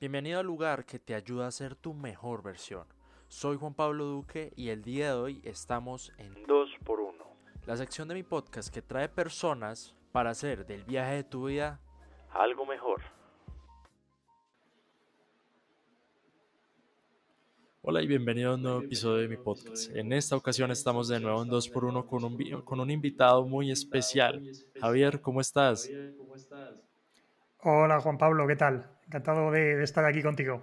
Bienvenido al lugar que te ayuda a ser tu mejor versión. Soy Juan Pablo Duque y el día de hoy estamos en 2x1, la sección de mi podcast que trae personas para hacer del viaje de tu vida algo mejor. Hola y bienvenido a un nuevo episodio de mi podcast. En esta ocasión estamos de nuevo en 2x1 con un, con un invitado muy especial. Javier, ¿cómo estás? Hola Juan Pablo, ¿qué tal? Encantado de, estar aquí contigo.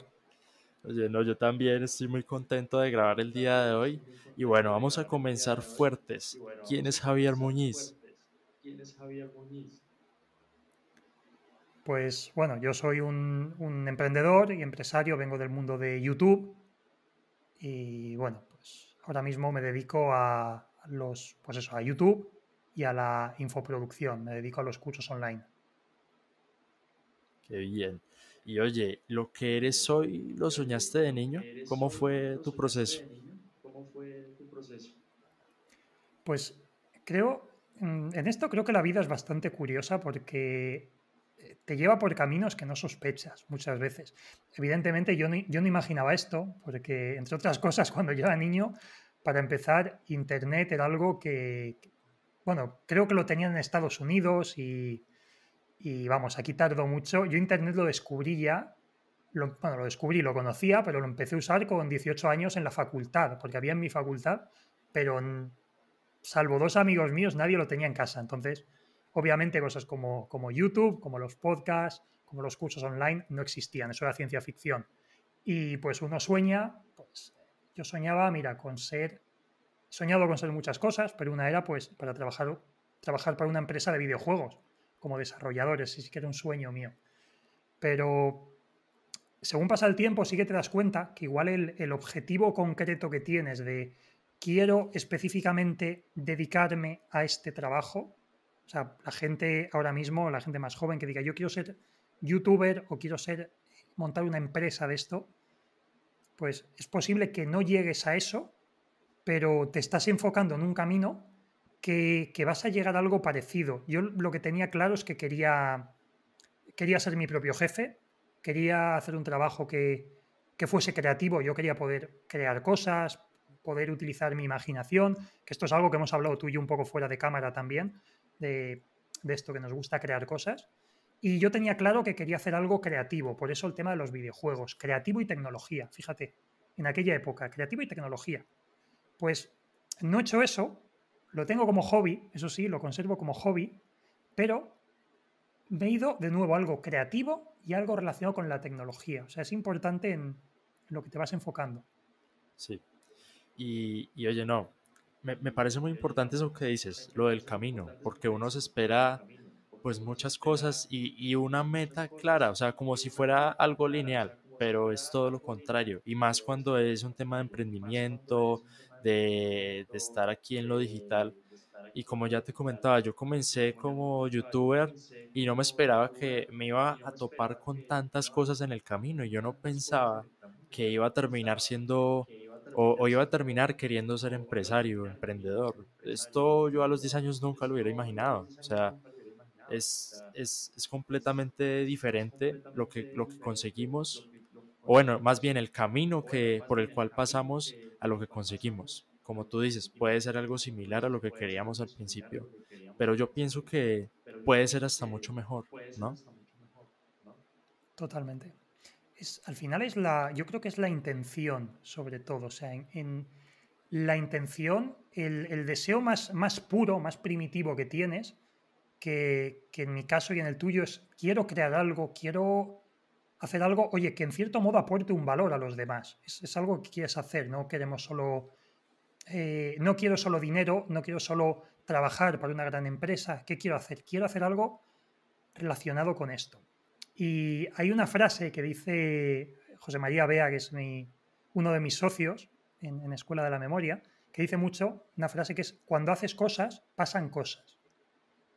Oye, no, yo también estoy muy contento de grabar el día de hoy. Y bueno, vamos a comenzar fuertes. ¿Quién es Javier Muñiz? ¿Quién es Javier Muñiz? Pues bueno, yo soy un, un, emprendedor y empresario, vengo del mundo de YouTube y bueno, pues ahora mismo me dedico a los, pues eso, a YouTube y a la infoproducción, me dedico a los cursos online. Qué bien. Y oye, lo que eres hoy, ¿lo soñaste de niño? ¿Cómo fue tu proceso? Pues creo, mm, en esto creo que la vida es bastante curiosa porque eh, te lleva por caminos que no sospechas muchas veces. Evidentemente yo no, yo no imaginaba esto, porque entre otras cosas, cuando yo era niño, para empezar, Internet era algo que, bueno, creo que lo tenían en Estados Unidos y, y vamos, aquí tardó mucho. Yo Internet lo descubrí ya, lo, bueno, lo descubrí, lo conocía, pero lo empecé a usar con 18 años en la facultad, porque había en mi facultad, pero salvo dos amigos míos, nadie lo tenía en casa. Entonces, obviamente cosas como, como YouTube, como los podcasts, como los cursos online, no existían, eso era ciencia ficción. Y pues uno sueña, pues yo soñaba, mira, con ser, soñado con ser muchas cosas, pero una era pues para trabajar, trabajar para una empresa de videojuegos como desarrolladores, sí que era un sueño mío. Pero según pasa el tiempo, sí que te das cuenta que igual el, objetivo concreto que tienes de quiero específicamente dedicarme a este trabajo, o sea, la gente ahora mismo, la gente más joven que diga yo quiero ser youtuber o quiero ser montar una empresa de esto, pues es posible que no llegues a eso, pero te estás enfocando en un camino que, vas a llegar a algo parecido. Yo lo que tenía claro es que quería, quería ser mi propio jefe, quería hacer un trabajo que, fuese creativo, yo quería poder crear cosas, poder utilizar mi imaginación, que esto es algo que hemos hablado tú y yo un poco fuera de cámara también, de, de esto que nos gusta crear cosas. Y yo tenía claro que quería hacer algo creativo, por eso el tema de los videojuegos, creativo y tecnología, fíjate, en aquella época, creativo y tecnología. Pues no he hecho eso, lo tengo como hobby, eso sí, lo conservo como hobby, pero me he ido de nuevo a algo creativo y algo relacionado con la tecnología. O sea, es importante en lo que te vas enfocando. Sí. Y, oye, no, me, parece muy importante eso que dices, lo del camino, porque uno se espera pues muchas cosas y, una meta clara, o sea, como si fuera algo lineal, pero es todo lo contrario. Y más cuando es un tema de emprendimiento, de, estar aquí en lo digital. Y como ya te comentaba, yo comencé como youtuber y no me esperaba que me iba a topar con tantas cosas en el camino. Y yo no pensaba que iba a terminar siendo o, iba a terminar queriendo ser empresario, emprendedor. Esto yo a los 10 años nunca lo hubiera imaginado. O sea, es, es, es completamente diferente lo que, lo que conseguimos o bueno, más bien el camino que, por el cual pasamos a lo que conseguimos. Como tú dices, puede ser algo similar a lo que queríamos al principio, pero yo pienso que puede ser hasta mucho mejor, ¿no? Totalmente. Es, al final es la, yo creo que es la intención, sobre todo. O sea, en, la intención, el, deseo más, más puro, más primitivo que tienes, que, que en mi caso y en el tuyo es quiero crear algo, quiero hacer algo, oye, que en cierto modo aporte un valor a los demás. Es, algo que quieres hacer, no queremos solo, eh, no quiero solo dinero, no quiero solo trabajar para una gran empresa. ¿Qué quiero hacer? Quiero hacer algo relacionado con esto. Y hay una frase que dice José María Bea, que es mi, uno de mis socios en, Escuela de la Memoria, que dice mucho, una frase que es, cuando haces cosas, pasan cosas.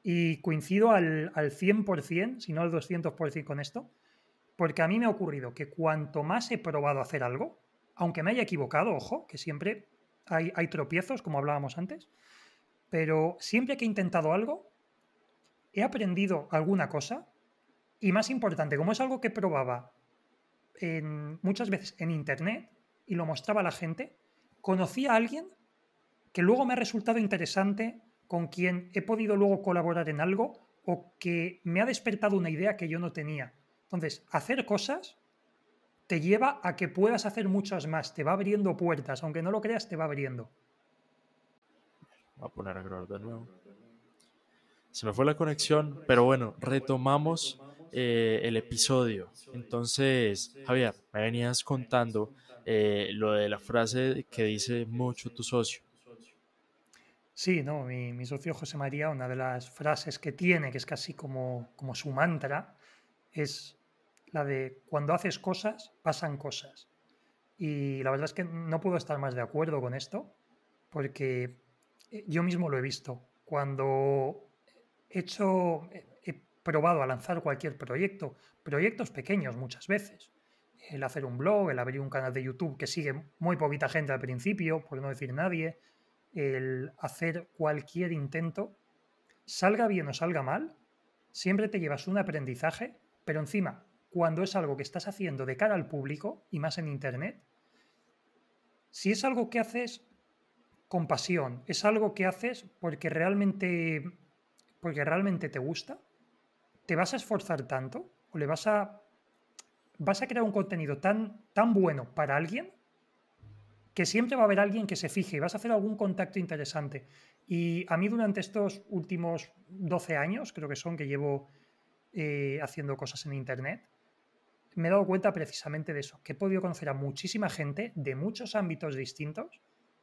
Y coincido al, al 100%, si no al 200% con esto, porque a mí me ha ocurrido que cuanto más he probado hacer algo, aunque me haya equivocado, ojo, que siempre hay, hay tropiezos, como hablábamos antes, pero siempre que he intentado algo, he aprendido alguna cosa y más importante, como es algo que probaba en, muchas veces en internet y lo mostraba a la gente, conocí a alguien que luego me ha resultado interesante, con quien he podido luego colaborar en algo o que me ha despertado una idea que yo no tenía. Entonces, hacer cosas te lleva a que puedas hacer muchas más, te va abriendo puertas, aunque no lo creas, te va abriendo. Voy a poner a grabar de nuevo. Se me fue la conexión, pero bueno, retomamos eh, el episodio. Entonces, Javier, me venías contando eh, lo de la frase que dice mucho tu socio. Sí, no, mi, socio José María, una de las frases que tiene, que es casi como, como su mantra, es la de cuando haces cosas, pasan cosas. Y la verdad es que no puedo estar más de acuerdo con esto, porque eh, yo mismo lo he visto. Cuando he hecho, he probado a lanzar cualquier proyecto, proyectos pequeños muchas veces, el hacer un blog, el abrir un canal de YouTube que sigue muy poquita gente al principio, por no decir nadie, el hacer cualquier intento, salga bien o salga mal, siempre te llevas un aprendizaje, pero encima, cuando es algo que estás haciendo de cara al público y más en Internet, si es algo que haces con pasión, es algo que haces porque realmente, porque realmente te gusta, te vas a esforzar tanto o le vas a, vas a crear un contenido tan, tan bueno para alguien que siempre va a haber alguien que se fije y vas a hacer algún contacto interesante. Y a mí durante estos últimos 12 años, creo que son, que llevo eh, haciendo cosas en Internet, me he dado cuenta precisamente de eso, que he podido conocer a muchísima gente de muchos ámbitos distintos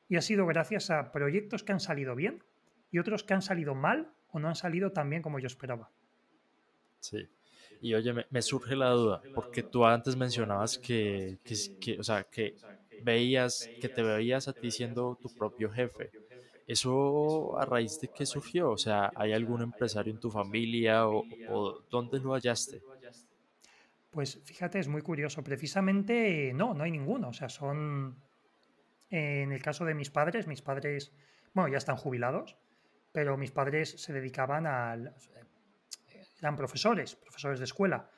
y ha sido gracias a proyectos que han salido bien y otros que han salido mal o no han salido tan bien como yo esperaba. Sí. Y oye, me, surge la duda, porque tú antes mencionabas que, que, o sea, que veías, que te veías a ti siendo tu propio jefe. ¿Eso a raíz de qué surgió? O sea, ¿hay algún empresario en tu familia o, dónde lo hallaste? Pues fíjate, es muy curioso. Precisamente no, no hay ninguno. O sea, son, en el caso de mis padres, mis padres, bueno, ya están jubilados, pero mis padres se dedicaban al, eran profesores, profesores de escuela.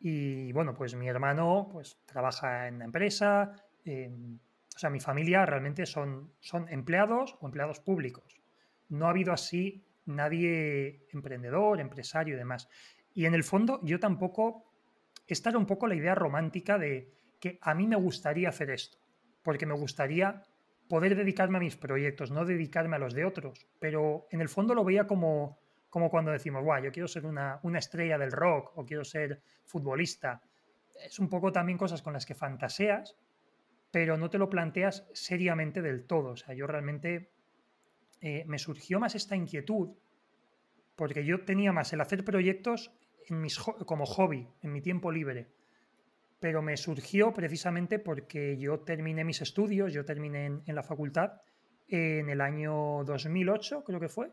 Y bueno, pues mi hermano pues trabaja en la empresa, o sea, mi familia realmente son, son empleados o empleados públicos. No ha habido así nadie emprendedor, empresario y demás. Y en el fondo yo tampoco, esta era un poco la idea romántica de que a mí me gustaría hacer esto, porque me gustaría poder dedicarme a mis proyectos, no dedicarme a los de otros, pero en el fondo lo veía como, como cuando decimos, guau, yo quiero ser una, una estrella del rock o quiero ser futbolista. Es un poco también cosas con las que fantaseas, pero no te lo planteas seriamente del todo. O sea, yo realmente eh, me surgió más esta inquietud porque yo tenía más el hacer proyectos en como hobby, en mi tiempo libre. Pero me surgió precisamente porque yo terminé mis estudios, yo terminé en, la facultad en el año 2008, creo que fue,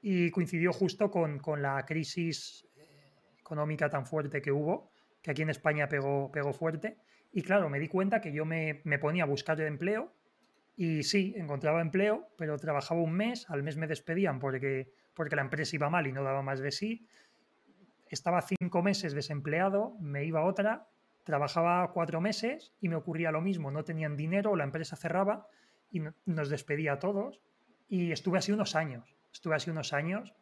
y coincidió justo con, con la crisis eh, económica tan fuerte que hubo, que aquí en España pegó, pegó fuerte. Y claro, me di cuenta que yo me, ponía a buscar de empleo y sí, encontraba empleo, pero trabajaba un mes, al mes me despedían porque, porque la empresa iba mal y no daba más de sí. Estaba cinco meses desempleado, me iba a otra, trabajaba cuatro meses y me ocurría lo mismo, no tenían dinero, la empresa cerraba y nos despedía a todos. Y estuve así unos años, estuve así unos años.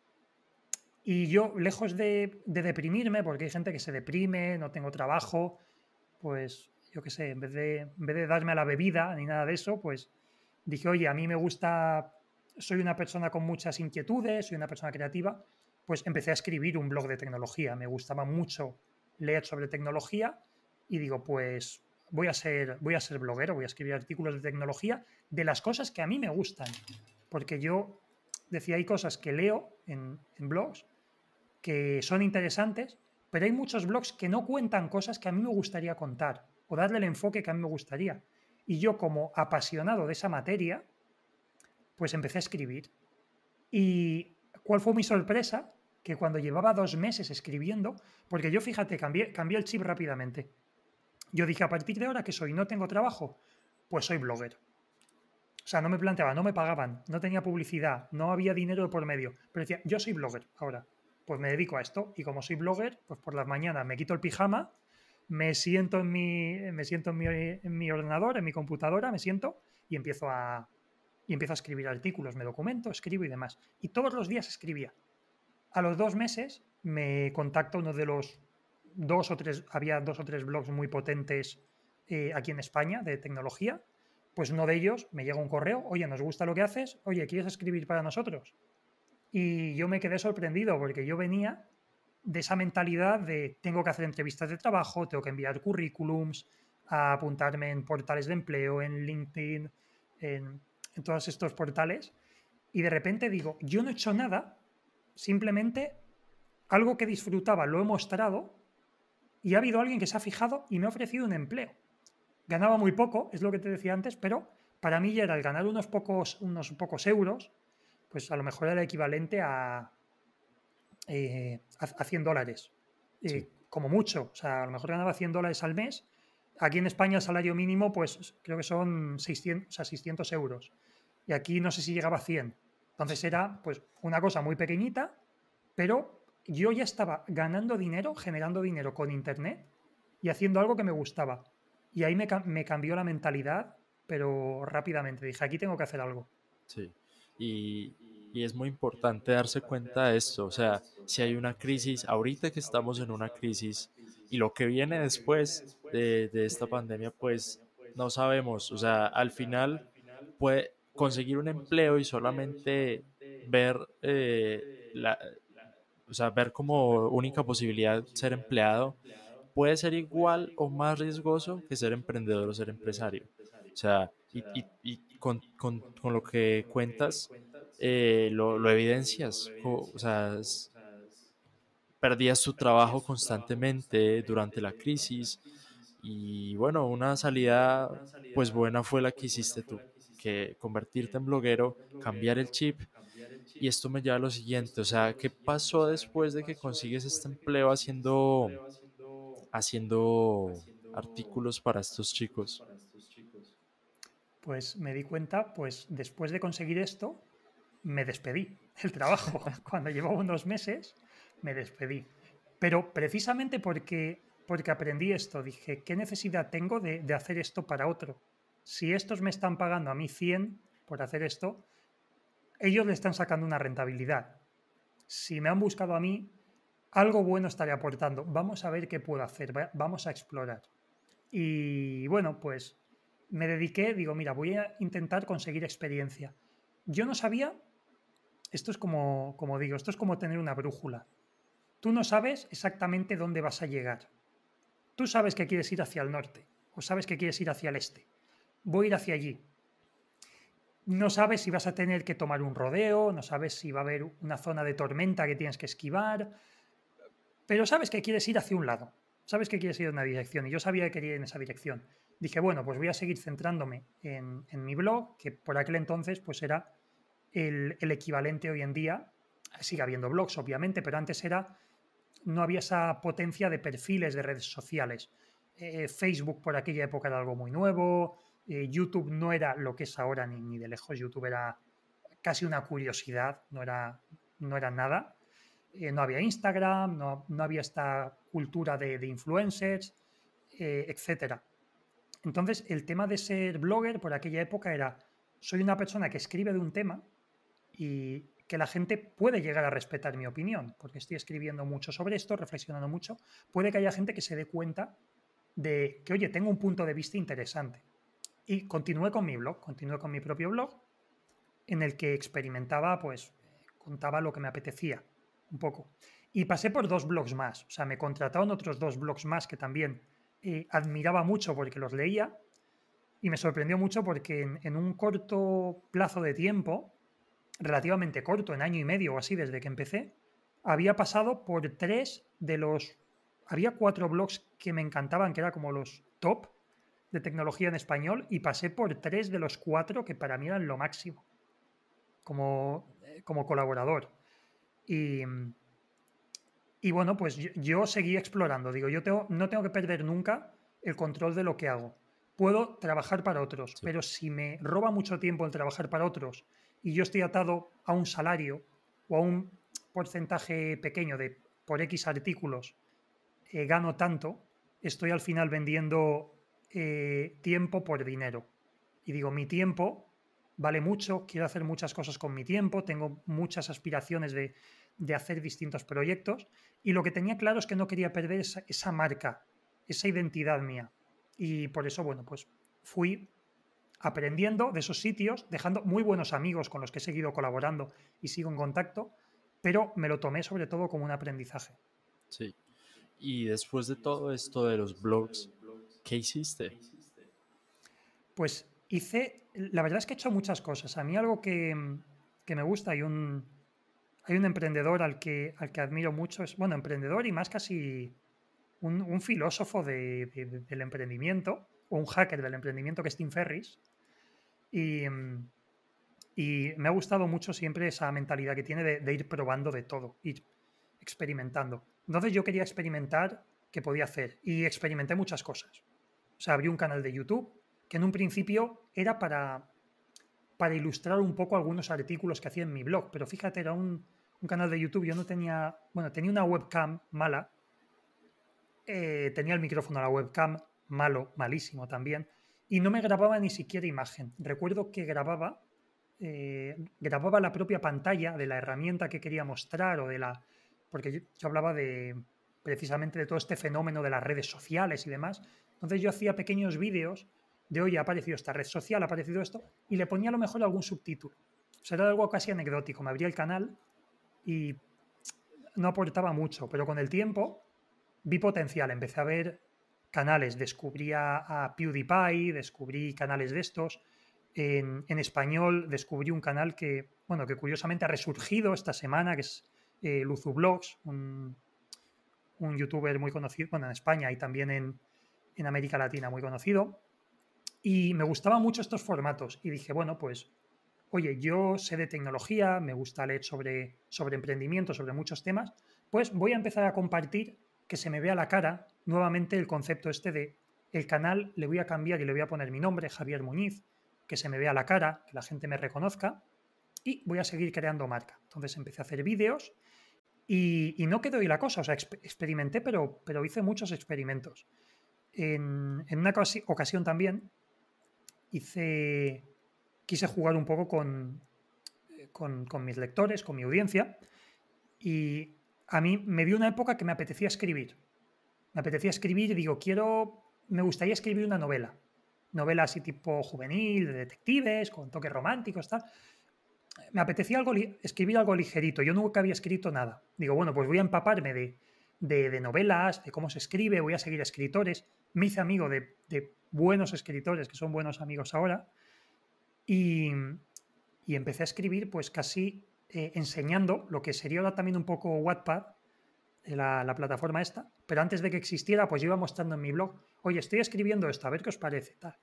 Y yo, lejos de, de deprimirme, porque hay gente que se deprime, no tengo trabajo, pues yo qué sé, en vez, de, en vez de darme a la bebida ni nada de eso, pues dije, oye, a mí me gusta, soy una persona con muchas inquietudes, soy una persona creativa, pues empecé a escribir un blog de tecnología. Me gustaba mucho leer sobre tecnología y digo, pues voy a ser, voy a ser bloguero, voy a escribir artículos de tecnología de las cosas que a mí me gustan. Porque yo decía, hay cosas que leo en, en blogs que son interesantes, pero hay muchos blogs que no cuentan cosas que a mí me gustaría contar o darle el enfoque que a mí me gustaría. Y yo como apasionado de esa materia, pues empecé a escribir. ¿Y cuál fue mi sorpresa? Que cuando llevaba dos meses escribiendo, porque yo fíjate, cambié, el chip rápidamente. Yo dije, a partir de ahora que soy, no tengo trabajo, pues soy blogger. O sea, no me planteaba, no me pagaban, no tenía publicidad, no había dinero por medio. Pero decía, yo soy blogger ahora. Pues me dedico a esto. Y como soy blogger, pues por las mañanas me quito el pijama me siento en mi, me siento en mi, en mi ordenador, en mi computadora, me siento y empiezo a, y empiezo a escribir artículos, me documento, escribo y demás. Y todos los días escribía. A los dos meses me contacta uno de los dos o tres, había dos o tres blogs muy potentes eh, aquí en España de tecnología, pues uno de ellos me llega un correo, oye, nos gusta lo que haces, oye, ¿quieres escribir para nosotros? Y yo me quedé sorprendido porque yo venía de esa mentalidad de tengo que hacer entrevistas de trabajo, tengo que enviar currículums, a apuntarme en portales de empleo, en LinkedIn, en, en todos estos portales, y de repente digo, yo no he hecho nada, simplemente algo que disfrutaba lo he mostrado y ha habido alguien que se ha fijado y me ha ofrecido un empleo. Ganaba muy poco, es lo que te decía antes, pero para mí ya era el ganar unos pocos, unos pocos euros, pues a lo mejor era equivalente a, eh, a, 100 dólares, eh, como mucho. O sea, a lo mejor ganaba 100 dólares al mes. Aquí en España el salario mínimo, pues creo que son 600, o sea, 600 euros. Y aquí no sé si llegaba a 100. Entonces era pues una cosa muy pequeñita, pero yo ya estaba ganando dinero, generando dinero con Internet y haciendo algo que me gustaba. Y ahí me, me cambió la mentalidad, pero rápidamente. Dije, aquí tengo que hacer algo. Sí. Y, y es muy importante darse cuenta de esto. O sea, si hay una crisis, ahorita que estamos en una crisis y lo que viene después de, de esta pandemia, pues no sabemos. O sea, al final puede conseguir un empleo y solamente ver eh, la, o sea, ver como única posibilidad ser empleado, puede ser igual o más riesgoso que ser emprendedor o ser empresario. O sea, y, y, con, con, con, lo que cuentas, eh, lo, lo, evidencias. O, sea, perdías tu trabajo constantemente durante la crisis y bueno, una salida pues buena fue la que hiciste tú, que convertirte en bloguero, cambiar el chip y esto me lleva a lo siguiente, o sea, ¿qué pasó después de que consigues este empleo haciendo, haciendo artículos para estos chicos? Pues me di cuenta, pues después de conseguir esto, me despedí del trabajo. Cuando llevaba unos meses, me despedí. Pero precisamente porque, porque aprendí esto, dije, ¿qué necesidad tengo de, de hacer esto para otro? Si estos me están pagando a mí 100 por hacer esto, ellos le están sacando una rentabilidad. Si me han buscado a mí, algo bueno estaré aportando. Vamos a ver qué puedo hacer, vamos a explorar. Y bueno, pues me dediqué, digo, mira, voy a intentar conseguir experiencia. Yo no sabía, esto es como, como digo, esto es como tener una brújula. Tú no sabes exactamente dónde vas a llegar. Tú sabes que quieres ir hacia el norte o sabes que quieres ir hacia el este. Voy a ir hacia allí no sabes si vas a tener que tomar un rodeo, no sabes si va a haber una zona de tormenta que tienes que esquivar, pero sabes que quieres ir hacia un lado, sabes que quieres ir en una dirección y yo sabía que quería ir en esa dirección. Dije, bueno, pues voy a seguir centrándome en, mi blog, que por aquel entonces pues era el, equivalente hoy en día, sigue habiendo blogs obviamente, pero antes era, no había esa potencia de perfiles de redes sociales. Eh, Facebook por aquella época era algo muy nuevo, eh, YouTube no era lo que es ahora ni, de lejos, YouTube era casi una curiosidad, no era, no era nada. Eh, no había Instagram, no, no, había esta cultura de, de influencers, eh, etc. Entonces, el tema de ser blogger por aquella época era, soy una persona que escribe de un tema y que la gente puede llegar a respetar mi opinión, porque estoy escribiendo mucho sobre esto, reflexionando mucho, puede que haya gente que se dé cuenta de que, oye, tengo un punto de vista interesante. Y continué con mi blog, continué con mi propio blog, en el que experimentaba, pues, contaba lo que me apetecía, un poco. Y pasé por dos blogs más, o sea, me contrataron otros dos blogs más que también eh, admiraba mucho porque los leía y me sorprendió mucho porque en, en, un corto plazo de tiempo, relativamente corto, en año y medio o así desde que empecé, había pasado por tres de los... Había cuatro blogs que me encantaban, que eran como los top, de tecnología en español y pasé por tres de los cuatro que para mí eran lo máximo como, eh, como colaborador. Y, y bueno, pues yo, seguí explorando. Digo, yo tengo, no tengo que perder nunca el control de lo que hago. Puedo trabajar para otros, pero si me roba mucho tiempo el trabajar para otros y yo estoy atado a un salario o a un porcentaje pequeño de por X artículos, eh, gano tanto, estoy al final vendiendo eh, tiempo por dinero. Y digo, mi tiempo vale mucho, quiero hacer muchas cosas con mi tiempo, tengo muchas aspiraciones de, hacer distintos proyectos y lo que tenía claro es que no quería perder esa, marca, esa identidad mía. Y por eso, bueno, pues fui aprendiendo de esos sitios, dejando muy buenos amigos con los que he seguido colaborando y sigo en contacto, pero me lo tomé sobre todo como un aprendizaje. Sí. Y después de todo esto de los blogs, ¿qué hiciste? Pues hice, la verdad es que he hecho muchas cosas. A mí algo que, me gusta, hay un, hay un emprendedor al que, al que admiro mucho, es, bueno, emprendedor y más casi un, filósofo del emprendimiento, o un hacker del emprendimiento que es Tim Ferris. Y, y me ha gustado mucho siempre esa mentalidad que tiene de, ir probando de todo, ir experimentando. Entonces yo quería experimentar qué podía hacer y experimenté muchas cosas. Sea, abrí un canal de YouTube que en un principio era para, para ilustrar un poco algunos artículos que hacía en mi blog, pero fíjate, era un, canal de YouTube, yo no tenía, bueno, tenía una webcam mala, eh, tenía el micrófono a la webcam malo, malísimo también, y no me grababa ni siquiera imagen. Recuerdo que grababa, eh, grababa la propia pantalla de la herramienta que quería mostrar o de la... porque yo hablaba de precisamente de todo este fenómeno de las redes sociales y demás. Entonces yo hacía pequeños vídeos de, oye, ha aparecido esta red social, ha aparecido esto, y le ponía a lo mejor algún subtítulo. O sea, era algo casi anecdótico. Me abría el canal y no aportaba mucho, pero con el tiempo vi potencial. Empecé a ver canales, descubrí a, PewDiePie, descubrí canales de estos. En, español descubrí un canal que, bueno, que curiosamente ha resurgido esta semana, que es eh, Luzu Blogs, un, un, youtuber muy conocido, bueno, en España y también en, en América Latina muy conocido. Y me gustaban mucho estos formatos y dije, bueno, pues, oye, yo sé de tecnología, me gusta leer sobre, sobre emprendimiento, sobre muchos temas, pues voy a empezar a compartir que se me vea la cara nuevamente el concepto este de el canal le voy a cambiar y le voy a poner mi nombre, Javier Muñiz, que se me vea la cara, que la gente me reconozca y voy a seguir creando marca. Entonces empecé a hacer vídeos y, no quedó ahí la cosa, o sea, experimenté, pero, pero hice muchos experimentos. En, una ocasión también hice, quise jugar un poco con, con, mis lectores, con mi audiencia, y a mí me dio una época que me apetecía escribir. Me apetecía escribir y digo, quiero, me gustaría escribir una novela. Novela así tipo juvenil, de detectives, con toques románticos, tal. Me apetecía escribir algo ligerito. Yo nunca había escrito nada. Digo, bueno, pues voy a empaparme de, de, novelas, de cómo se escribe, voy a seguir escritores. Me hice amigo de, buenos escritores que son buenos amigos ahora. Y, empecé a escribir pues casi eh, enseñando lo que sería ahora también un poco Wattpad, la, la, plataforma esta, pero antes de que existiera pues iba mostrando en mi blog, oye, estoy escribiendo esto, a ver qué os parece, tal.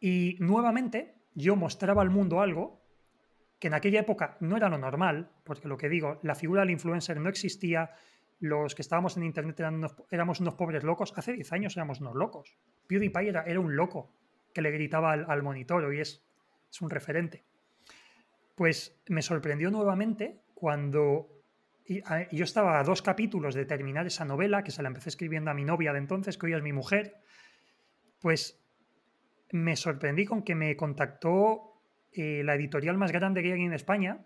Y nuevamente yo mostraba al mundo algo que en aquella época no era lo normal, porque lo que digo, la figura del influencer no existía, los que estábamos en Internet éramos unos pobres locos, hace 10 años éramos unos locos. PewDiePie era, era un loco que le gritaba al, monitor y es, es un referente. Pues me sorprendió nuevamente cuando yo estaba a dos capítulos de terminar esa novela, que se la empecé escribiendo a mi novia de entonces, que hoy es mi mujer, pues me sorprendí con que me contactó eh, la editorial más grande que hay en España,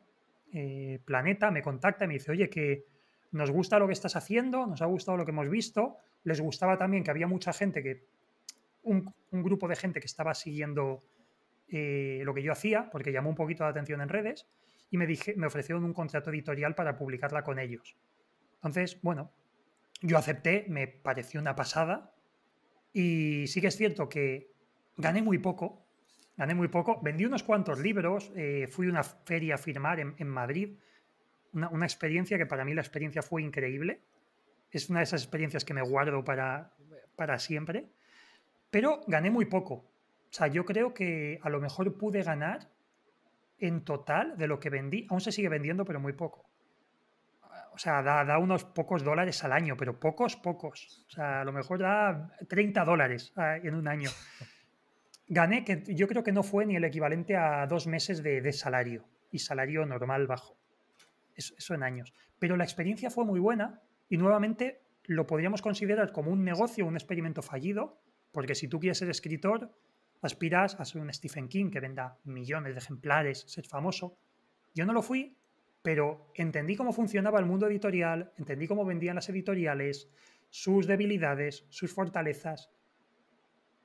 eh, Planeta, me contacta y me dice, oye, que nos gusta lo que estás haciendo, nos ha gustado lo que hemos visto, les gustaba también que había mucha gente que un, grupo de gente que estaba siguiendo eh, lo que yo hacía, porque llamó un poquito la atención en redes, y me, dije, me ofrecieron un contrato editorial para publicarla con ellos. Entonces, bueno, yo acepté, me pareció una pasada, y sí que es cierto que gané muy poco, gané muy poco, vendí unos cuantos libros, eh, fui a una feria a firmar en, Madrid, una, una, experiencia que para mí la experiencia fue increíble, es una de esas experiencias que me guardo para, para siempre, pero gané muy poco. O sea, yo creo que a lo mejor pude ganar en total de lo que vendí. Aún se sigue vendiendo, pero muy poco. O sea, da, unos pocos dólares al año, pero pocos, pocos. O sea, a lo mejor da 30 dólares ah, en un año. Gané, que yo creo que no fue ni el equivalente a dos meses de, salario y salario normal bajo. Eso, eso, en años. Pero la experiencia fue muy buena y nuevamente lo podríamos considerar como un negocio, un experimento fallido, porque si tú quieres ser escritor, aspiras a ser un Stephen King que venda millones de ejemplares, ser famoso. Yo no lo fui, pero entendí cómo funcionaba el mundo editorial, entendí cómo vendían las editoriales, sus debilidades, sus fortalezas.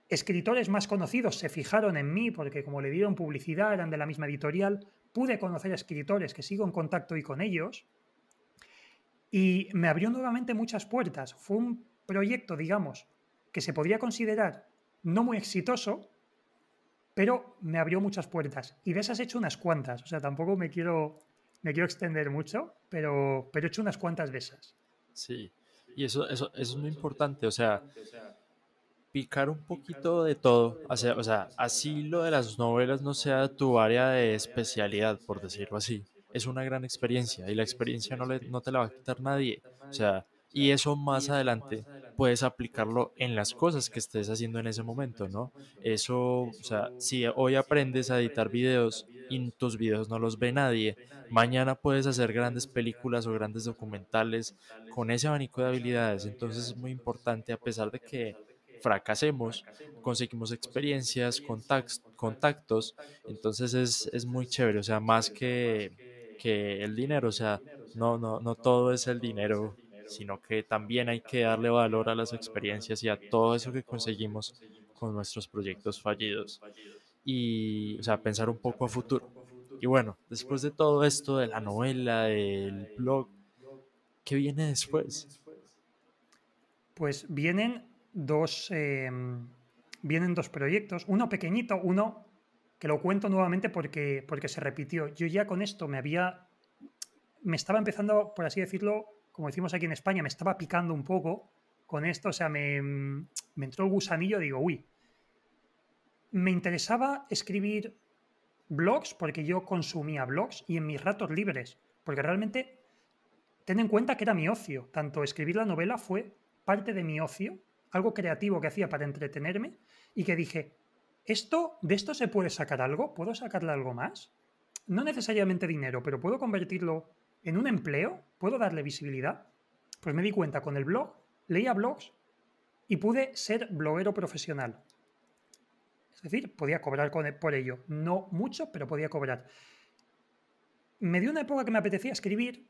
Escritores más conocidos se fijaron en mí porque como le dieron publicidad, eran de la misma editorial, pude conocer a escritores que sigo en contacto y con ellos. Y me abrió nuevamente muchas puertas. Fue un proyecto, digamos, que se podría considerar no muy exitoso, pero me abrió muchas puertas. Y de esas he hecho unas cuantas. O sea, tampoco me quiero, me quiero extender mucho, pero, pero he hecho unas cuantas de esas. Sí, y eso, eso, eso es muy importante. O sea, picar un poquito de todo. O sea, o sea, así lo de las novelas no sea tu área de especialidad, por decirlo así. Es una gran experiencia y la experiencia no, le, no te la va a quitar nadie. O sea, y eso más adelante puedes aplicarlo en las cosas que estés haciendo en ese momento, ¿no? Eso, o sea, si hoy aprendes a editar videos y tus videos no los ve nadie, mañana puedes hacer grandes películas o grandes documentales con ese abanico de habilidades. Entonces es muy importante, a pesar de que fracasemos, conseguimos experiencias, contactos, entonces es, es muy chévere, o sea, más que, que el dinero, o sea, no, no, no todo es el dinero sino que también hay que darle valor a las experiencias y a todo eso que conseguimos con nuestros proyectos fallidos. Y, o sea, pensar un poco a futuro. Y bueno, después de todo esto, de la novela, del blog, ¿qué viene después? Pues vienen dos, em, vienen dos proyectos, uno pequeñito, uno que lo cuento nuevamente porque, porque se repitió. Yo ya con esto me había, me estaba empezando, por así decirlo, como decimos aquí en España, me estaba picando un poco con esto, o sea, me, me entró el gusanillo, digo, uy, me interesaba escribir blogs porque yo consumía blogs y en mis ratos libres, porque realmente ten en cuenta que era mi ocio, tanto escribir la novela fue parte de mi ocio, algo creativo que hacía para entretenerme y que dije, esto de esto se puede sacar algo, puedo sacarle algo más, no necesariamente dinero, pero puedo convertirlo en un empleo, ¿puedo darle visibilidad? Pues me di cuenta con el blog, leía blogs y pude ser bloguero profesional. Es decir, podía cobrar e, por ello. No mucho, pero podía cobrar. Me dio una época que me apetecía escribir.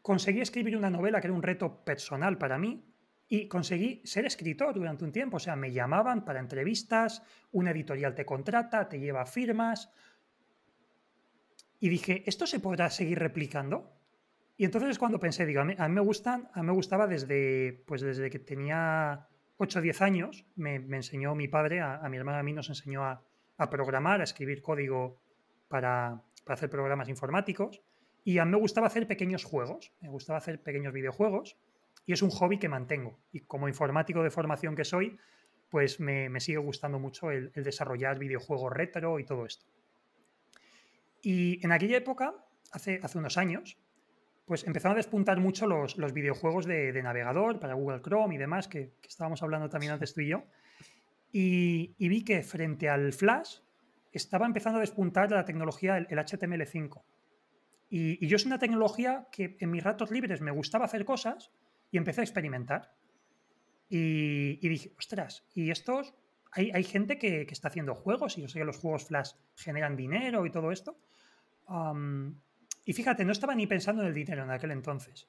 Conseguí escribir una novela que era un reto personal para mí y conseguí ser escritor durante un tiempo. O sea, me llamaban para entrevistas, una editorial te contrata, te lleva firmas, y dije, ¿esto se podrá seguir replicando? Y entonces es cuando pensé, digo, a mí, me gustan, a mí me gustaba desde, pues desde que tenía 8 o 10 años, me, enseñó mi padre, a, mi hermana a mí nos enseñó a, programar, a escribir código para, para, hacer programas informáticos. Y a mí me gustaba hacer pequeños juegos, me gustaba hacer pequeños videojuegos. Y es un hobby que mantengo. Y como informático de formación que soy, pues me, me sigue gustando mucho el desarrollar videojuegos retro y todo esto. Y en aquella época, hace, hace unos años, pues empezaron a despuntar mucho los, videojuegos de, navegador para Google Chrome y demás, que, estábamos hablando también antes tú y yo. Y, vi que frente al Flash estaba empezando a despuntar la tecnología, el, HTML5. Y, yo es una tecnología que en mis ratos libres me gustaba hacer cosas y empecé a experimentar. Y, dije, ostras, y estos, hay, hay gente que, que, está haciendo juegos y yo sé que los juegos Flash generan dinero y todo esto y fíjate, no estaba ni pensando en el dinero en aquel entonces,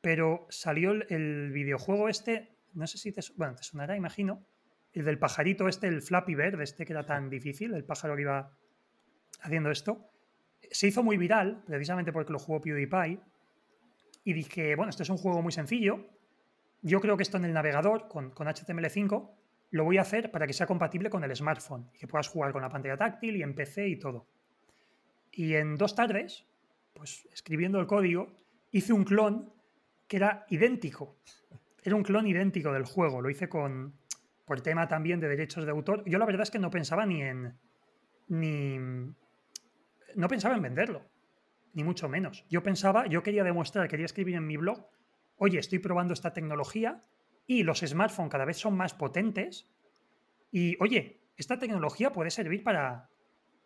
pero salió el, videojuego este, no sé si te, bueno, te sonará, imagino, el del pajarito este, el Flappy Bird, este que era tan difícil, el pájaro que iba haciendo esto, se hizo muy viral, precisamente porque lo jugó PewDiePie, y dije, bueno, este es un juego muy sencillo, yo creo que esto en el navegador, con, con HTML5, lo voy a hacer para que sea compatible con el smartphone y que puedas jugar con la pantalla táctil y en PC y todo. Y en dos tardes, pues escribiendo el código, hice un clon que era idéntico. Era un clon idéntico del juego. Lo hice con por tema también de derechos de autor. Yo la verdad es que no pensaba ni en ni no pensaba en venderlo, ni mucho menos. Yo pensaba, yo quería demostrar, quería escribir en mi blog, oye, estoy probando esta tecnología y los smartphones cada vez son más potentes y oye, esta tecnología puede servir para,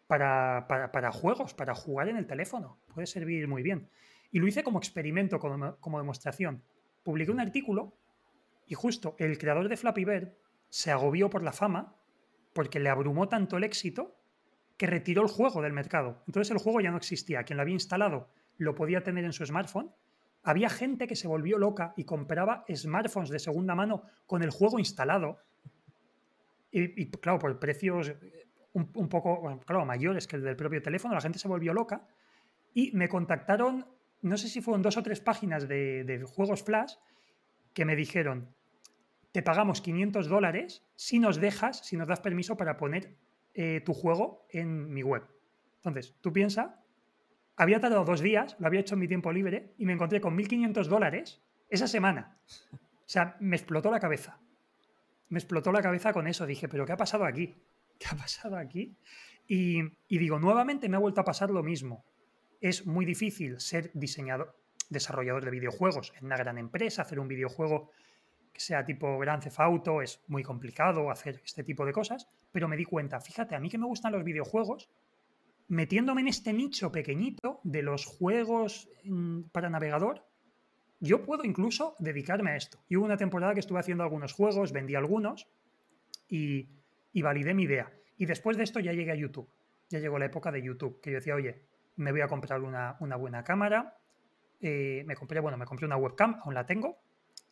para, juegos, para jugar en el teléfono. Puede servir muy bien. Y lo hice como experimento, como, demostración. Publiqué un artículo Y justo el creador de Flappy Bird se agobió por la fama porque le abrumó tanto el éxito que retiró el juego del mercado. Entonces el juego ya no existía. Quien lo había instalado lo podía tener en su smartphone. Había gente que se volvió loca y compraba smartphones de segunda mano con el juego instalado. Y, claro, por precios un, poco, claro, mayores que el del propio teléfono, la gente se volvió loca. Y me contactaron, no sé si fueron dos o tres páginas de, de juegos flash, que me dijeron, te pagamos 500 dólares si nos dejas, si nos das permiso para poner eh, tu juego en mi web. Entonces, tú piensas, había tardado dos días, lo había hecho en mi tiempo libre y me encontré con 1.500 dólares esa semana. O sea, me explotó la cabeza. Me explotó la cabeza con eso. Dije, pero ¿qué ha pasado aquí? ¿Qué ha pasado aquí? Y, y digo, nuevamente me ha vuelto a pasar lo mismo. Es muy difícil ser diseñador, desarrollador de videojuegos en una gran empresa, hacer un videojuego que sea tipo Grand Theft Auto, es muy complicado hacer este tipo de cosas, pero me di cuenta, fíjate, a mí que me gustan los videojuegos, metiéndome en este nicho pequeñito de los juegos mm, para navegador, yo puedo incluso dedicarme a esto. Y hubo una temporada que estuve haciendo algunos juegos, vendí algunos y, validé mi idea. Y después de esto ya llegué a YouTube. Ya llegó la época de YouTube, que yo decía, oye, me voy a comprar una, buena cámara. Eh, me compré, bueno, me compré una webcam, aún la tengo,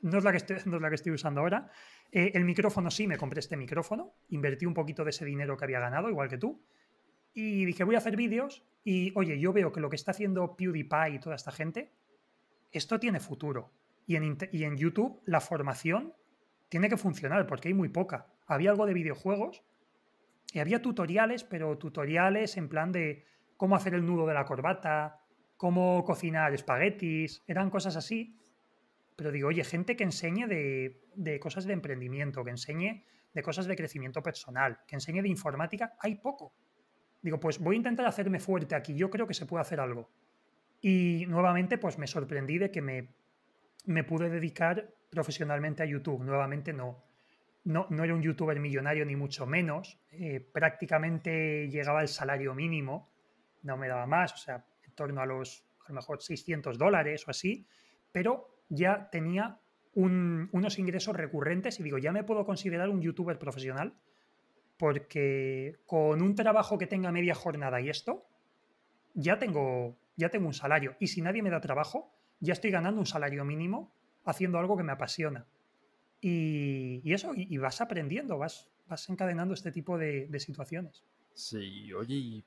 no es la que estoy, la que estoy usando ahora. Eh, el micrófono sí, me compré este micrófono, invertí un poquito de ese dinero que había ganado, igual que tú, y dije, voy a hacer vídeos y, oye, yo veo que lo que está haciendo PewDiePie y toda esta gente, esto tiene futuro. Y en, y en YouTube la formación tiene que funcionar porque hay muy poca. Había algo de videojuegos y había tutoriales, pero tutoriales en plan de cómo hacer el nudo de la corbata, cómo cocinar espaguetis, eran cosas así pero digo, oye, gente que enseñe de, cosas de emprendimiento, que enseñe de cosas de crecimiento personal, que enseñe de informática, hay poco. Digo, pues voy a intentar hacerme fuerte aquí, yo creo que se puede hacer algo. Y nuevamente, pues me sorprendí de que me, me pude dedicar profesionalmente a YouTube. Nuevamente no, no, no era un youtuber millonario ni mucho menos. Eh, prácticamente llegaba al salario mínimo, no me daba más, o sea, en torno a los a lo mejor 600 dólares o así, pero ya tenía unos ingresos recurrentes y digo, ya me puedo considerar un youtuber profesional porque con un trabajo que tenga media jornada y esto, ya tengo, ya tengo un salario. Y si nadie me da trabajo, ya estoy ganando un salario mínimo haciendo algo que me apasiona. Y, eso, y, vas aprendiendo, vas, vas encadenando este tipo de, situaciones. Sí, oye,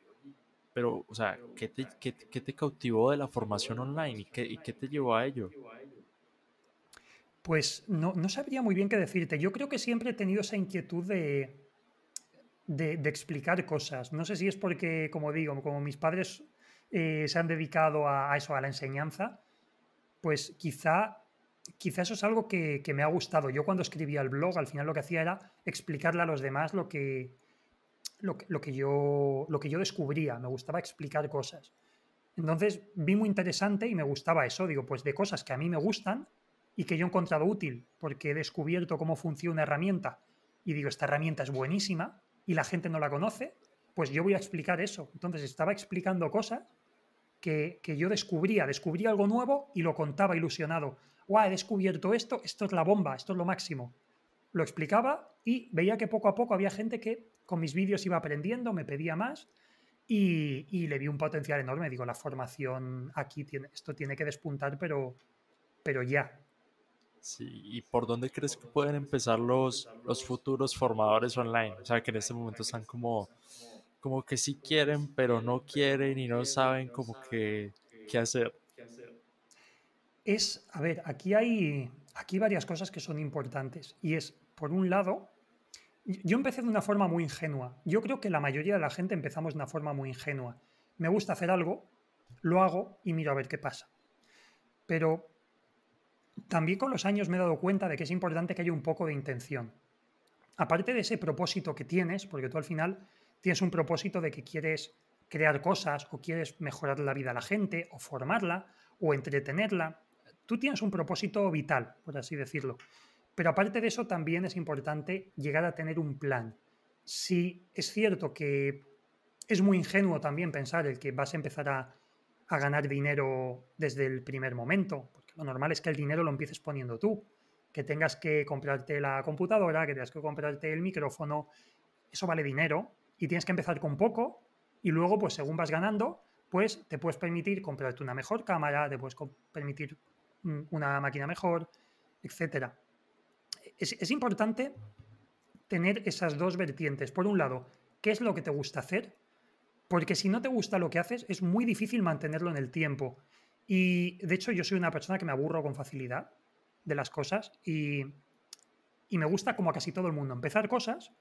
pero, o sea, ¿qué te, qué, te, cautivó de la formación online y qué, y qué te llevó a ello? Pues no, sabría muy bien qué decirte. Yo creo que siempre he tenido esa inquietud de, de, explicar cosas. No sé si es porque, como digo, como mis padres eh, se han dedicado a, eso, a la enseñanza, pues quizá, quizá eso es algo que, me ha gustado. Yo cuando escribía el blog, al final lo que hacía era explicarle a los demás lo que, lo, lo que, yo, lo que yo descubría. Me gustaba explicar cosas. Entonces vi muy interesante y me gustaba eso. Digo, pues de cosas que a mí me gustan, y que yo he encontrado útil porque he descubierto cómo funciona una herramienta y digo, esta herramienta es buenísima y la gente no la conoce, pues yo voy a explicar eso. Entonces estaba explicando cosas que, yo descubría, descubría algo nuevo y lo contaba ilusionado. ¡Guau! He descubierto esto, esto es la bomba, esto es lo máximo. Lo explicaba y veía que poco a poco había gente que con mis vídeos iba aprendiendo, me pedía más y, y le vi un potencial enorme. Digo, la formación aquí tiene, esto tiene que despuntar, pero, pero ya. Sí, ¿y por dónde crees que pueden empezar los, los futuros formadores online? O sea, que en este momento están como, como que sí quieren, pero no quieren y no saben como que qué hacer. Es, a ver, aquí hay aquí varias cosas que son importantes. Y es, por un lado, yo empecé de una forma muy ingenua. Yo creo que la mayoría de la gente empezamos de una forma muy ingenua. Me gusta hacer algo, lo hago y miro a ver qué pasa. Pero también con los años me he dado cuenta de que es importante que haya un poco de intención. Aparte de ese propósito que tienes, porque tú al final tienes un propósito de que quieres crear cosas o quieres mejorar la vida a la gente o formarla o entretenerla, tú tienes un propósito vital, por así decirlo. Pero aparte de eso también es importante llegar a tener un plan. Si es cierto que es muy ingenuo también pensar el que vas a empezar a, ganar dinero desde el primer momento, lo normal es que el dinero lo empieces poniendo tú. que tengas que comprarte la computadora, que tengas que comprarte el micrófono, eso vale dinero y tienes que empezar con poco y luego, pues según vas ganando, pues te puedes permitir comprarte una mejor cámara, te puedes permitir una máquina mejor, etcétera. Es, es importante tener esas dos vertientes. Por un lado, ¿qué es lo que te gusta hacer? Porque si no te gusta lo que haces, es muy difícil mantenerlo en el tiempo. Y de hecho, yo soy una persona que me aburro con facilidad de las cosas y, y me gusta como a casi todo el mundo. Empezar cosas,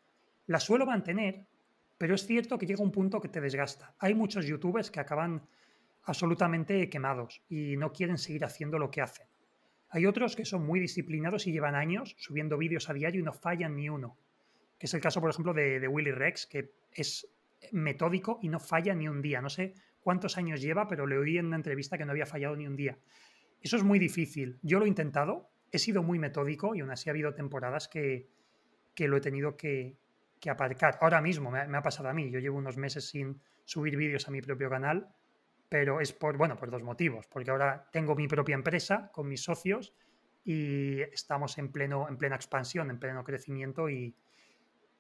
las suelo mantener, pero es cierto que llega un punto que te desgasta. Hay muchos youtubers que acaban absolutamente quemados y no quieren seguir haciendo lo que hacen. Hay otros que son muy disciplinados y llevan años subiendo vídeos a diario y no fallan ni uno. Que es el caso, por ejemplo, de, de Willy Rex, que es metódico y no falla ni un día. No sé cuántos años lleva, pero le oí en una entrevista que no había fallado ni un día. Eso es muy difícil. Yo lo he intentado, he sido muy metódico y aún así ha habido temporadas que, que lo he tenido que, que aparcar. Ahora mismo me ha, pasado a mí. Yo llevo unos meses sin subir vídeos a mi propio canal, pero es por, bueno, por dos motivos. Porque ahora tengo mi propia empresa con mis socios y estamos en, pleno, en plena expansión, en pleno crecimiento y,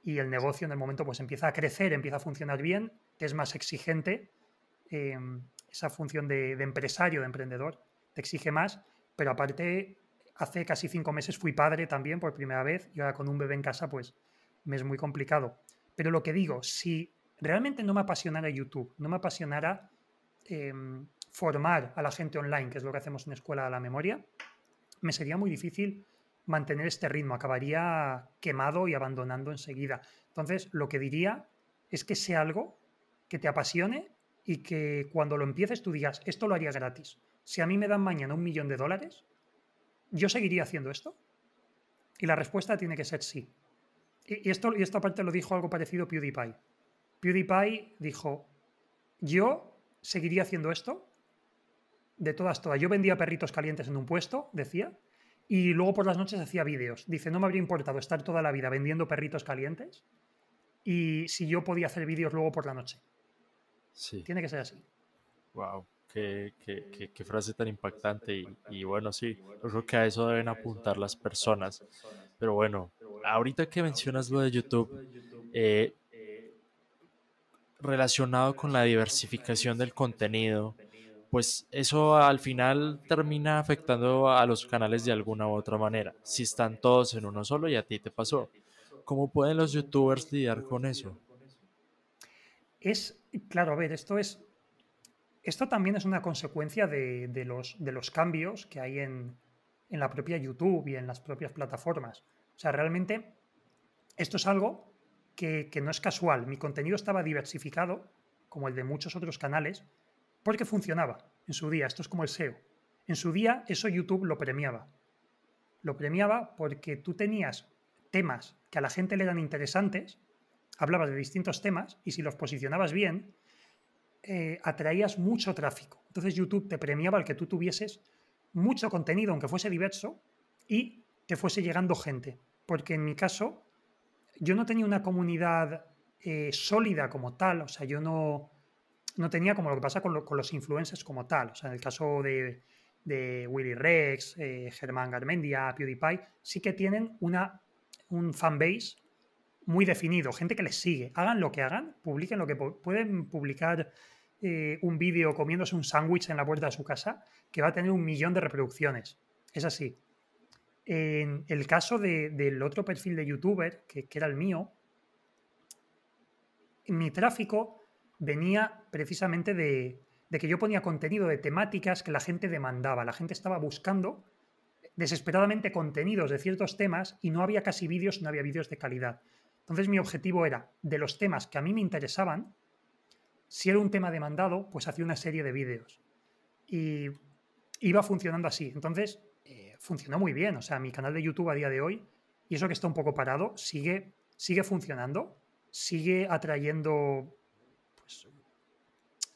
y el negocio en el momento pues empieza a crecer, empieza a funcionar bien, es más exigente. Em, esa función de, empresario, de emprendedor, te exige más, pero aparte hace casi cinco meses fui padre también por primera vez y ahora con un bebé en casa pues me es muy complicado. Pero lo que digo, si realmente no me apasionara YouTube, no me apasionara em, formar a la gente online, que es lo que hacemos en Escuela de la Memoria, me sería muy difícil mantener este ritmo, acabaría quemado y abandonando enseguida. Entonces, lo que diría es que sea algo que te apasione y que cuando lo empieces tú digas, esto lo haría gratis. Si a mí me dan mañana un millón de dólares, ¿yo seguiría haciendo esto? Y la respuesta tiene que ser sí. Y, esto, y esta aparte lo dijo algo parecido PewDiePie. PewDiePie dijo, yo seguiría haciendo esto de todas, todas. Yo vendía perritos calientes en un puesto, decía, y luego por las noches hacía vídeos. Dice, no me habría importado estar toda la vida vendiendo perritos calientes y si yo podía hacer vídeos luego por la noche. Sí. Tiene que ser así. Wow, qué, qué, qué, frase tan impactante. Y, y, bueno, sí, yo creo que a eso deben apuntar las personas. Pero bueno, ahorita que mencionas lo de YouTube, eh, relacionado con la diversificación del contenido, pues eso al final termina afectando a los canales de alguna u otra manera. Si están todos en uno solo y a ti te pasó. ¿Cómo pueden los youtubers lidiar con eso? Es, claro, a ver, esto es. Esto también es una consecuencia de, los, de los cambios que hay en, en la propia YouTube y en las propias plataformas. O sea, realmente esto es algo que, no es casual. Mi contenido estaba diversificado, como el de muchos otros canales, porque funcionaba en su día. Esto es como el SEO. En su día eso YouTube lo premiaba. Lo premiaba porque tú tenías temas que a la gente le eran interesantes, hablabas de distintos temas y si los posicionabas bien, eh, atraías mucho tráfico. Entonces YouTube te premiaba el que tú tuvieses mucho contenido, aunque fuese diverso, y te fuese llegando gente porque en mi caso yo no tenía una comunidad eh, sólida como tal, o sea, yo no, no tenía como lo que pasa con, los influencers como tal, o sea, en el caso de, Willy Rex, eh, Germán Garmendia, PewDiePie, sí que tienen una, un fanbase muy definido, gente que les sigue, hagan lo que hagan, publiquen lo que pueden publicar eh, un vídeo comiéndose un sándwich en la puerta de su casa que va a tener un millón de reproducciones. Es así. En el caso del otro perfil de youtuber, que, era el mío, mi tráfico venía precisamente de, que yo ponía contenido de temáticas que la gente demandaba. La gente estaba buscando desesperadamente contenidos de ciertos temas y no había casi vídeos, no había vídeos de calidad. Entonces mi objetivo era, de los temas que a mí me interesaban, si era un tema demandado, pues hacía una serie de vídeos. Y iba funcionando así. Entonces, funcionó muy bien. O sea, mi canal de YouTube a día de hoy, y eso que está un poco parado, sigue, sigue funcionando, sigue atrayendo, pues,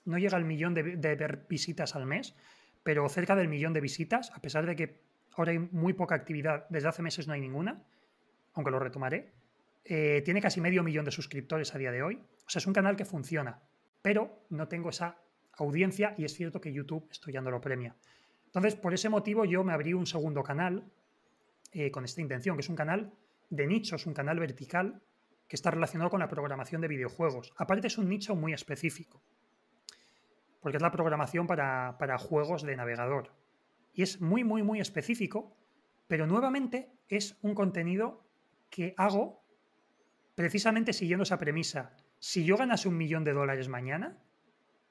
no llega al millón de, visitas al mes, pero cerca del millón de visitas, a pesar de que ahora hay muy poca actividad, desde hace meses no hay ninguna, aunque lo retomaré. Eh, tiene casi medio millón de suscriptores a día de hoy. O sea, es un canal que funciona, pero no tengo esa audiencia y es cierto que YouTube esto ya no lo premia. Entonces, por ese motivo yo me abrí un segundo canal eh, con esta intención, que es un canal de nichos, un canal vertical que está relacionado con la programación de videojuegos. Aparte es un nicho muy específico, porque es la programación para, para juegos de navegador. Y es muy, muy, muy específico, pero nuevamente es un contenido que hago precisamente siguiendo esa premisa. Si yo ganase un millón de dólares mañana,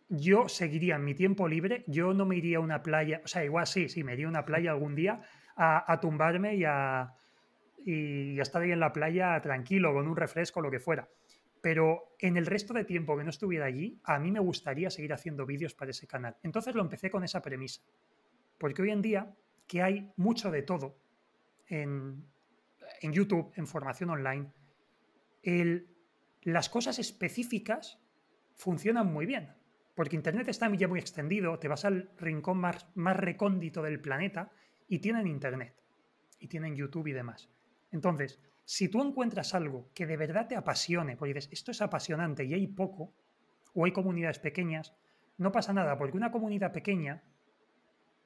yo seguiría en mi tiempo libre, yo no me iría a una playa, o sea, igual sí, sí, me iría a una playa algún día a, tumbarme y a, y estar ahí en la playa tranquilo, con un refresco, lo que fuera. Pero en el resto de tiempo que no estuviera allí, a mí me gustaría seguir haciendo vídeos para ese canal. Entonces lo empecé con esa premisa. Porque hoy en día, que hay mucho de todo en, en YouTube, en formación online, las cosas específicas funcionan muy bien. Porque Internet está ya muy extendido, te vas al rincón más, más recóndito del planeta y tienen Internet, y tienen YouTube y demás. Entonces, si tú encuentras algo que de verdad te apasione, porque dices, esto es apasionante y hay poco, o hay comunidades pequeñas, no pasa nada, porque una comunidad pequeña,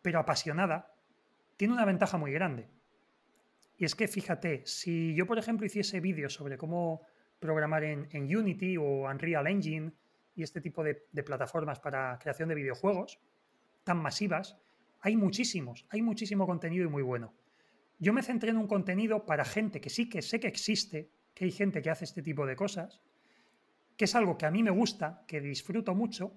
pero apasionada, tiene una ventaja muy grande. Y es que fíjate, si yo, por ejemplo, hiciese vídeos sobre cómo programar en, Unity o Unreal Engine y este tipo de, plataformas para creación de videojuegos tan masivas, hay muchísimos, hay muchísimo contenido y muy bueno. Yo me centré en un contenido para gente que sí que sé que existe, que hay gente que hace este tipo de cosas, que es algo que a mí me gusta, que disfruto mucho,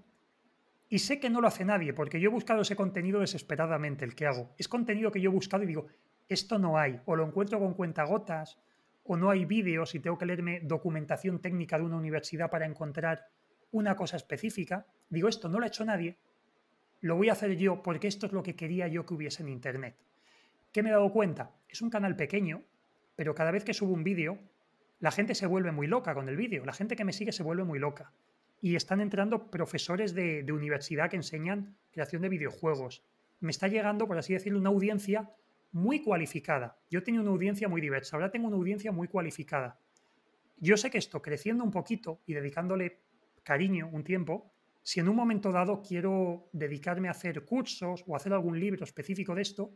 y sé que no lo hace nadie, porque yo he buscado ese contenido desesperadamente, el que hago. Es contenido que yo he buscado y digo, esto no hay, o lo encuentro con cuentagotas, o no hay vídeos y tengo que leerme documentación técnica de una universidad para encontrar una cosa específica, digo, esto no lo ha hecho nadie, lo voy a hacer yo porque esto es lo que quería yo que hubiese en Internet. ¿Qué me he dado cuenta? Es un canal pequeño, pero cada vez que subo un vídeo, la gente se vuelve muy loca con el vídeo, la gente que me sigue se vuelve muy loca. Y están entrando profesores de, de universidad que enseñan creación de videojuegos. Me está llegando, por así decirlo, una audiencia muy cualificada. Yo tenía una audiencia muy diversa, ahora tengo una audiencia muy cualificada. Yo sé que esto, creciendo un poquito y dedicándole cariño un tiempo, si en un momento dado quiero dedicarme a hacer cursos o hacer algún libro específico de esto,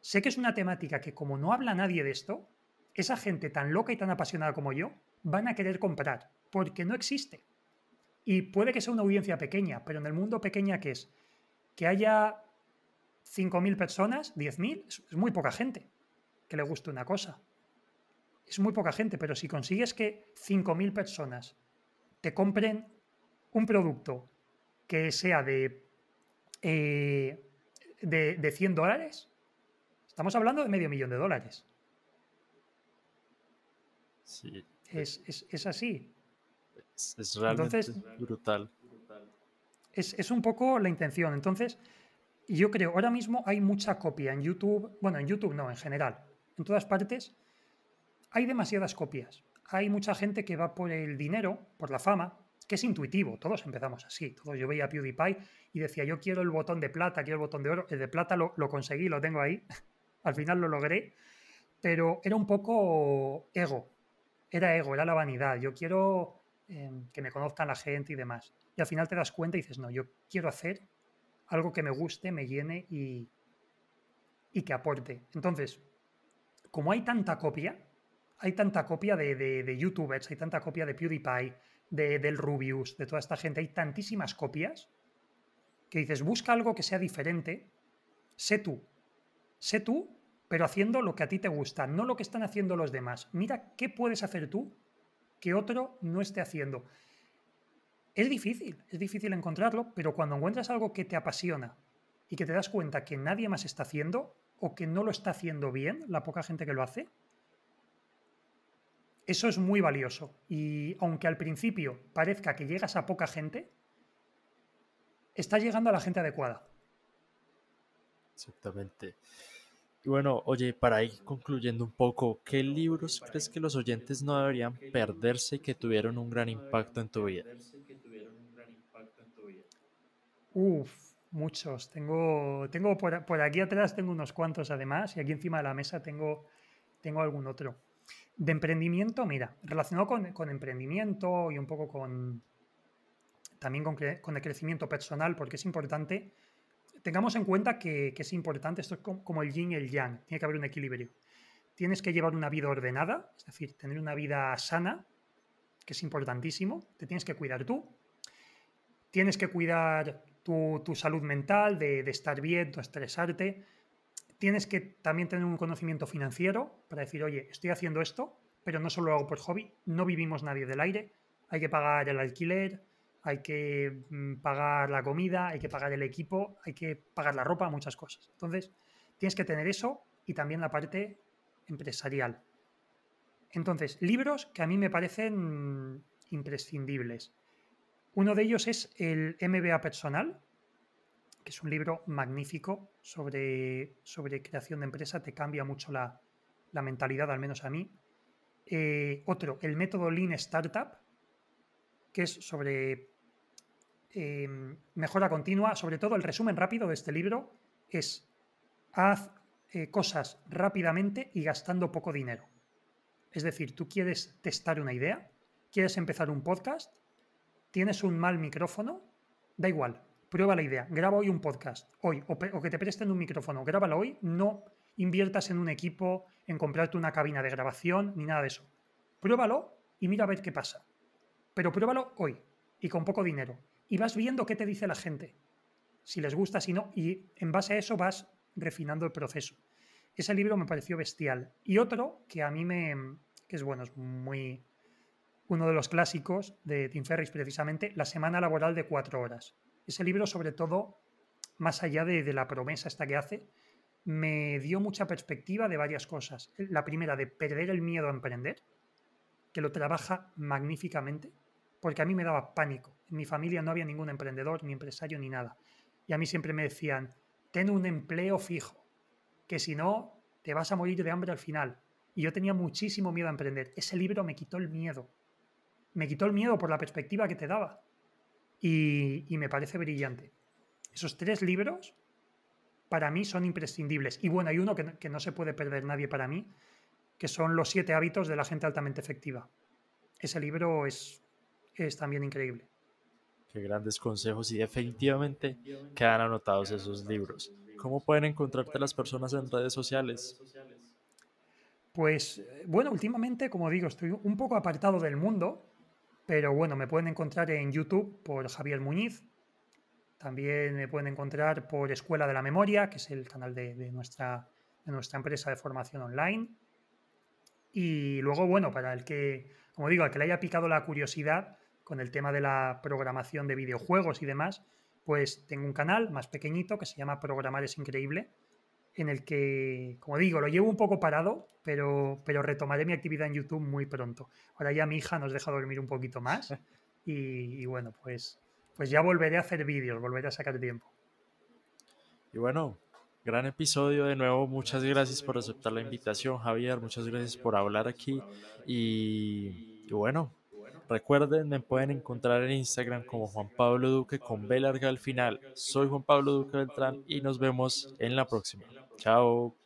sé que es una temática que como no habla nadie de esto, esa gente tan loca y tan apasionada como yo van a querer comprar, porque no existe. Y puede que sea una audiencia pequeña, pero en el mundo pequeña que es, que haya 5.000 personas, 10.000, es, muy poca gente que le guste una cosa. Es muy poca gente, pero si consigues que 5.000 personas te compren un producto que sea de, eh, de, 100 dólares, estamos hablando de medio millón de dólares. Sí. Es, así. Es, realmente brutal. Es, es, un poco la intención. Entonces, yo creo, ahora mismo hay mucha copia en YouTube, bueno, en YouTube no, en general, en todas partes, hay demasiadas copias. Hay mucha gente que va por el dinero, por la fama, que es intuitivo, todos empezamos así, todos yo veía a PewDiePie y decía, yo quiero el botón de plata, quiero el botón de oro, el de plata lo, conseguí, lo tengo ahí, al final lo logré, pero era un poco ego, era ego, era la vanidad, yo quiero em, que me conozcan la gente y demás. Y al final te das cuenta y dices, no, yo quiero hacer algo que me guste, me llene y, y que aporte. Entonces, como hay tanta copia, hay tanta copia de, de, youtubers, hay tanta copia de PewDiePie, de, del Rubius, de toda esta gente, hay tantísimas copias que dices, busca algo que sea diferente, sé tú, sé tú, pero haciendo lo que a ti te gusta, no lo que están haciendo los demás. Mira qué puedes hacer tú que otro no esté haciendo. Es difícil, es difícil encontrarlo, pero cuando encuentras algo que te apasiona y que te das cuenta que nadie más está haciendo o que no lo está haciendo bien, la poca gente que lo hace, eso es muy valioso. Y aunque al principio parezca que llegas a poca gente, estás llegando a la gente adecuada. Exactamente. Y bueno, oye, para ir concluyendo un poco, ¿qué libros crees que los oyentes no deberían perderse y que tuvieron un gran impacto en tu vida? Uf, muchos. Tengo, tengo por, aquí atrás tengo unos cuantos además y aquí encima de la mesa tengo, tengo algún otro. De emprendimiento, mira, relacionado con, emprendimiento y un poco con también con, el crecimiento personal, porque es importante, tengamos en cuenta que, es importante, esto es como, el yin y el yang, tiene que haber un equilibrio. tienes que llevar una vida ordenada, es decir, tener una vida sana, que es importantísimo, te tienes que cuidar tú, tienes que cuidar tu, salud mental, de, de, estar bien, de estresarte, tienes que también tener un conocimiento financiero para decir, oye, estoy haciendo esto, pero no solo lo hago por hobby, no vivimos nadie del aire, hay que pagar el alquiler, hay que mm, pagar la comida, hay que pagar el equipo, hay que pagar la ropa, muchas cosas. Entonces, tienes que tener eso y también la parte empresarial. Entonces, libros que a mí me parecen imprescindibles. Uno de ellos es el MBA Personal, que es un libro magnífico sobre, sobre creación de empresa, te cambia mucho la, mentalidad, al menos a mí. Eh, otro, el método Lean Startup, que es sobre em, mejora continua. Sobre todo, el resumen rápido de este libro es haz eh, cosas rápidamente y gastando poco dinero. Es decir, tú quieres testar una idea, quieres empezar un podcast, tienes un mal micrófono, da igual, prueba la idea, graba hoy un podcast, hoy, o, que te presten un micrófono, grábalo hoy, no inviertas en un equipo, en comprarte una cabina de grabación, ni nada de eso. Pruébalo y mira a ver qué pasa. Pero pruébalo hoy y con poco dinero. Y vas viendo qué te dice la gente. Si les gusta, si no. Y en base a eso vas refinando el proceso. Ese libro me pareció bestial. Y otro que a mí me. que es bueno, es muy. Uno de los clásicos de Tim Ferriss, precisamente, La semana laboral de cuatro horas. Ese libro, sobre todo, más allá de, de la promesa esta que hace, me dio mucha perspectiva de varias cosas. La primera, de perder el miedo a emprender, que lo trabaja magníficamente, porque a mí me daba pánico. En mi familia no había ningún emprendedor, ni empresario, ni nada. Y a mí siempre me decían, ten un empleo fijo, que si no, te vas a morir de hambre al final. Y yo tenía muchísimo miedo a emprender. Ese libro me quitó el miedo. Me quitó el miedo por la perspectiva que te daba. Y, me parece brillante. Esos tres libros para mí son imprescindibles. Y bueno, hay uno que, que, no se puede perder nadie para mí, que son Los siete hábitos de la gente altamente efectiva. Ese libro es, es también increíble. Qué grandes consejos y definitivamente quedan anotados esos libros. ¿Cómo pueden encontrarte las personas en redes sociales? Pues bueno, últimamente, como digo, estoy un poco apartado del mundo, pero bueno, me pueden encontrar en YouTube por Javier Muñiz. También me pueden encontrar por Escuela de la Memoria, que es el canal de, nuestra, de nuestra empresa de formación online. Y luego, bueno, para el que, como digo, al que le haya picado la curiosidad con el tema de la programación de videojuegos y demás, pues tengo un canal más pequeñito que se llama Programar es Increíble, en el que, como digo, lo llevo un poco parado, pero, pero retomaré mi actividad en YouTube muy pronto. Ahora ya mi hija nos deja dormir un poquito más y, bueno, pues, pues ya volveré a hacer vídeos, volveré a sacar tiempo. Y bueno, gran episodio de nuevo. Muchas gracias por aceptar la invitación, Javier. Muchas gracias por hablar aquí. y bueno, Recuerden, me pueden encontrar en Instagram como Juan Pablo Duque con B larga al final. Soy Juan Pablo Duque Beltrán y nos vemos en la próxima. Chao.